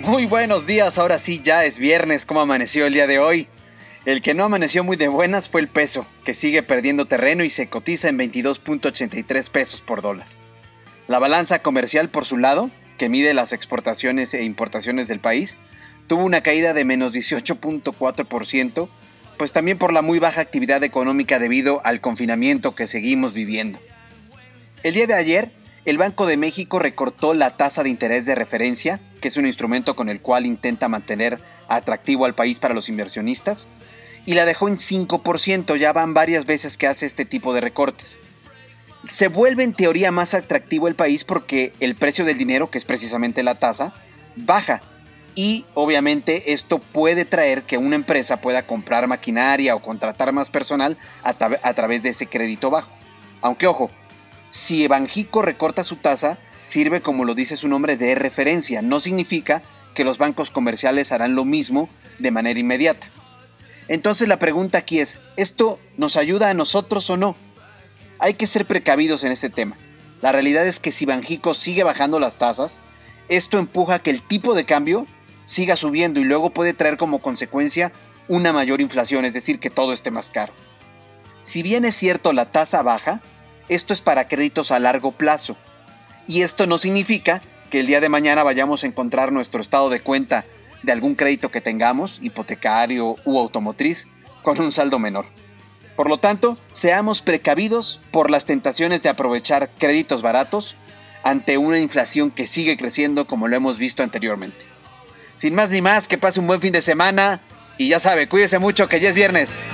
Muy buenos días, ahora sí ya es viernes, ¿cómo amaneció el día de hoy? El que no amaneció muy de buenas fue el peso, que sigue perdiendo terreno y se cotiza en 22.83 pesos por dólar. La balanza comercial, por su lado, que mide las exportaciones e importaciones del país, tuvo una caída de menos 18.4%, pues también por la muy baja actividad económica debido al confinamiento que seguimos viviendo. El día de ayer, el Banco de México recortó la tasa de interés de referencia, que es un instrumento con el cual intenta mantener atractivo al país para los inversionistas, y la dejó en 5%, ya van varias veces que hace este tipo de recortes. Se vuelve en teoría más atractivo el país porque el precio del dinero, que es precisamente la tasa, baja. Y obviamente esto puede traer que una empresa pueda comprar maquinaria o contratar más personal a, través de ese crédito bajo. Aunque ojo, si Banjico recorta su tasa, sirve como lo dice su nombre de referencia, no significa que los bancos comerciales harán lo mismo de manera inmediata. Entonces la pregunta aquí es, ¿esto nos ayuda a nosotros o no? Hay que ser precavidos en este tema. La realidad es que si Banjico sigue bajando las tasas, esto empuja a que el tipo de cambio siga subiendo y luego puede traer como consecuencia una mayor inflación, es decir, que todo esté más caro. Si bien es cierto la tasa baja, esto es para créditos a largo plazo. Y esto no significa que el día de mañana vayamos a encontrar nuestro estado de cuenta de algún crédito que tengamos, hipotecario u automotriz, con un saldo menor. Por lo tanto, seamos precavidos por las tentaciones de aprovechar créditos baratos ante una inflación que sigue creciendo como lo hemos visto anteriormente. Sin más ni más, que pase un buen fin de semana y ya sabe, cuídese mucho que ya es viernes.